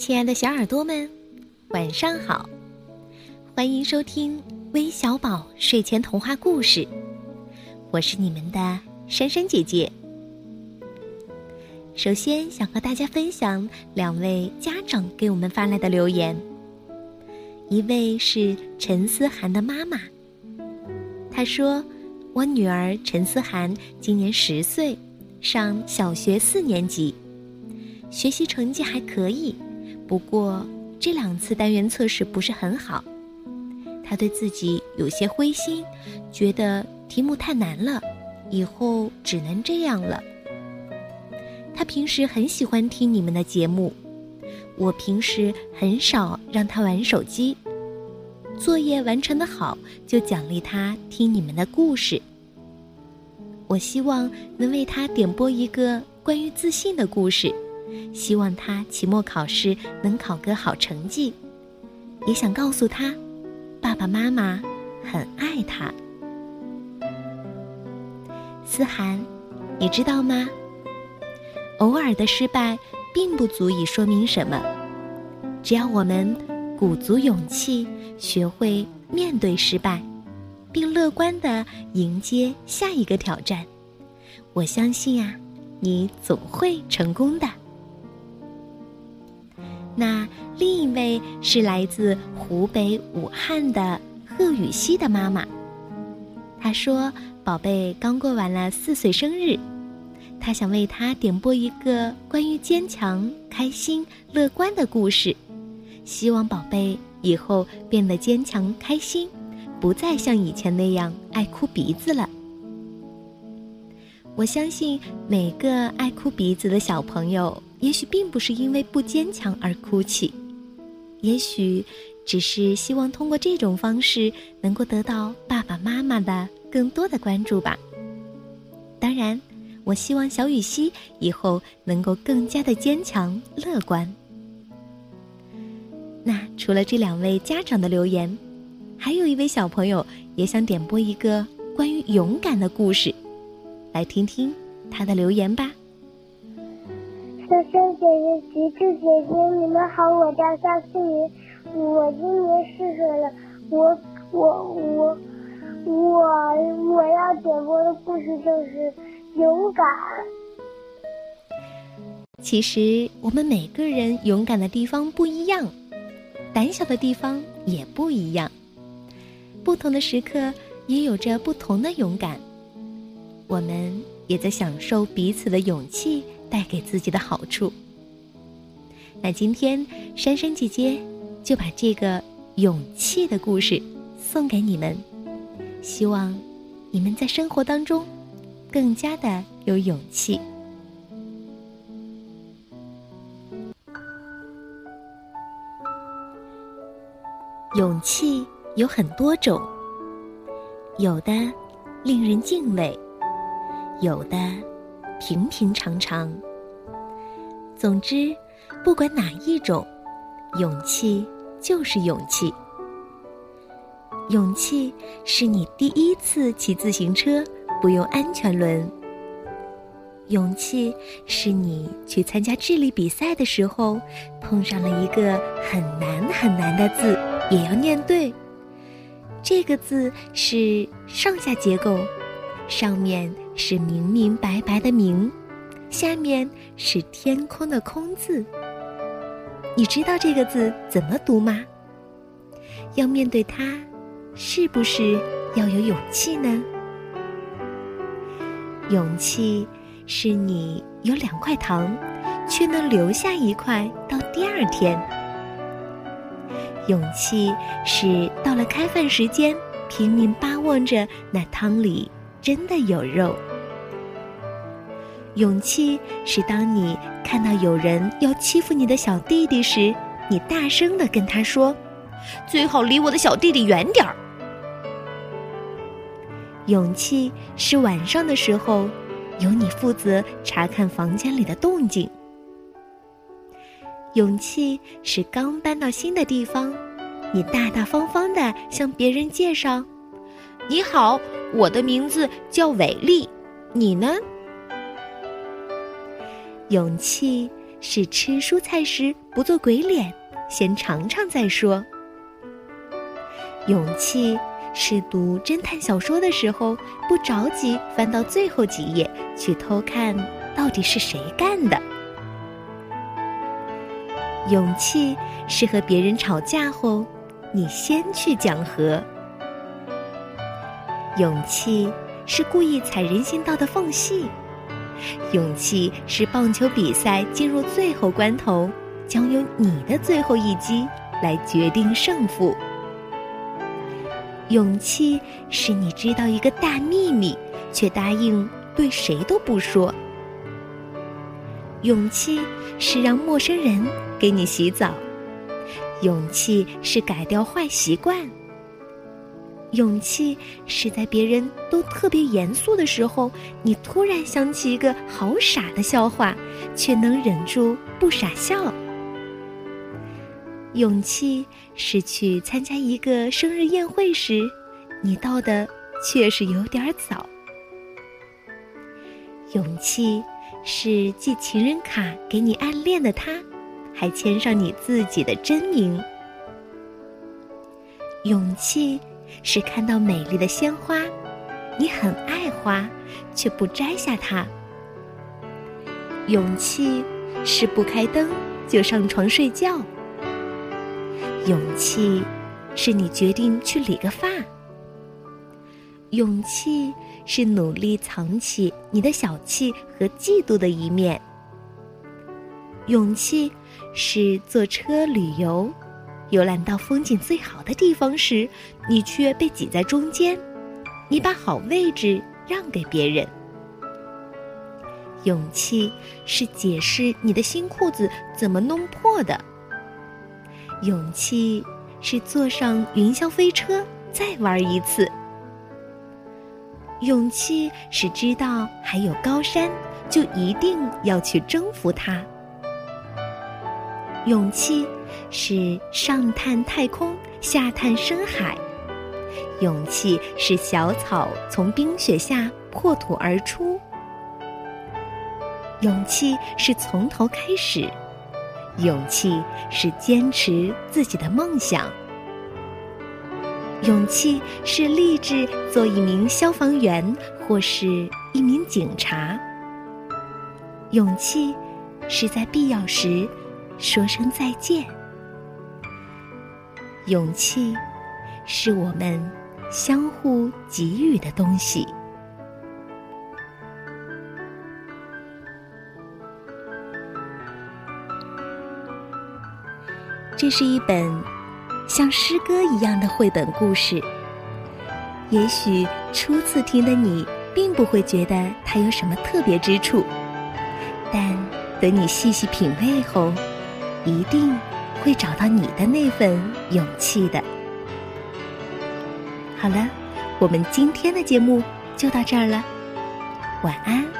亲爱的小耳朵们，晚上好！欢迎收听微小宝睡前童话故事，我是你们的珊珊姐姐。首先想和大家分享两位家长给我们发来的留言，一位是陈思涵的妈妈，她说：“我女儿陈思涵今年十岁，上小学四年级，学习成绩还可以。”不过这两次单元测试不是很好，他对自己有些灰心，觉得题目太难了，以后只能这样了。他平时很喜欢听你们的节目，我平时很少让他玩手机，作业完成的好就奖励他听你们的故事。我希望能为他点播一个关于自信的故事。希望他期末考试能考个好成绩，也想告诉他，爸爸妈妈很爱他。思涵，你知道吗？偶尔的失败并不足以说明什么，只要我们鼓足勇气，学会面对失败，并乐观的迎接下一个挑战，我相信啊，你总会成功的。那另一位是来自湖北武汉的贺雨熙的妈妈。她说：“宝贝刚过完了四岁生日，她想为他点播一个关于坚强、开心、乐观的故事，希望宝贝以后变得坚强、开心，不再像以前那样爱哭鼻子了。”我相信每个爱哭鼻子的小朋友。也许并不是因为不坚强而哭泣，也许只是希望通过这种方式能够得到爸爸妈妈的更多的关注吧。当然，我希望小雨熙以后能够更加的坚强乐观。那除了这两位家长的留言，还有一位小朋友也想点播一个关于勇敢的故事，来听听他的留言吧。珊珊姐姐、橘子姐姐，你们好！我叫夏思雨，我今年四岁了。我我我我我要点播的故事就是勇敢。其实我们每个人勇敢的地方不一样，胆小的地方也不一样。不同的时刻也有着不同的勇敢。我们也在享受彼此的勇气。带给自己的好处。那今天珊珊姐姐就把这个勇气的故事送给你们，希望你们在生活当中更加的有勇气。勇气有很多种，有的令人敬畏，有的。平平常常。总之，不管哪一种，勇气就是勇气。勇气是你第一次骑自行车不用安全轮。勇气是你去参加智力比赛的时候，碰上了一个很难很难的字，也要念对。这个字是上下结构，上面。是明明白白的明，下面是天空的空字。你知道这个字怎么读吗？要面对它，是不是要有勇气呢？勇气是你有两块糖，却能留下一块到第二天。勇气是到了开饭时间，拼命巴望着那汤里真的有肉。勇气是当你看到有人要欺负你的小弟弟时，你大声的跟他说：“最好离我的小弟弟远点儿。”勇气是晚上的时候，由你负责查看房间里的动静。勇气是刚搬到新的地方，你大大方方的向别人介绍：“你好，我的名字叫伟丽，你呢？”勇气是吃蔬菜时不做鬼脸，先尝尝再说。勇气是读侦探小说的时候不着急翻到最后几页去偷看到底是谁干的。勇气是和别人吵架后，你先去讲和。勇气是故意踩人行道的缝隙。勇气是棒球比赛进入最后关头，将由你的最后一击来决定胜负。勇气是你知道一个大秘密，却答应对谁都不说。勇气是让陌生人给你洗澡。勇气是改掉坏习惯。勇气是在别人都特别严肃的时候，你突然想起一个好傻的笑话，却能忍住不傻笑。勇气是去参加一个生日宴会时，你到的确实有点早。勇气是寄情人卡给你暗恋的他，还签上你自己的真名。勇气。是看到美丽的鲜花，你很爱花，却不摘下它。勇气是不开灯就上床睡觉。勇气是你决定去理个发。勇气是努力藏起你的小气和嫉妒的一面。勇气是坐车旅游。游览到风景最好的地方时，你却被挤在中间。你把好位置让给别人。勇气是解释你的新裤子怎么弄破的。勇气是坐上云霄飞车再玩一次。勇气是知道还有高山，就一定要去征服它。勇气。是上探太空，下探深海；勇气是小草从冰雪下破土而出；勇气是从头开始；勇气是坚持自己的梦想；勇气是立志做一名消防员或是一名警察；勇气是在必要时说声再见。勇气，是我们相互给予的东西。这是一本像诗歌一样的绘本故事。也许初次听的你，并不会觉得它有什么特别之处，但等你细细品味后，一定。会找到你的那份勇气的。好了，我们今天的节目就到这儿了，晚安。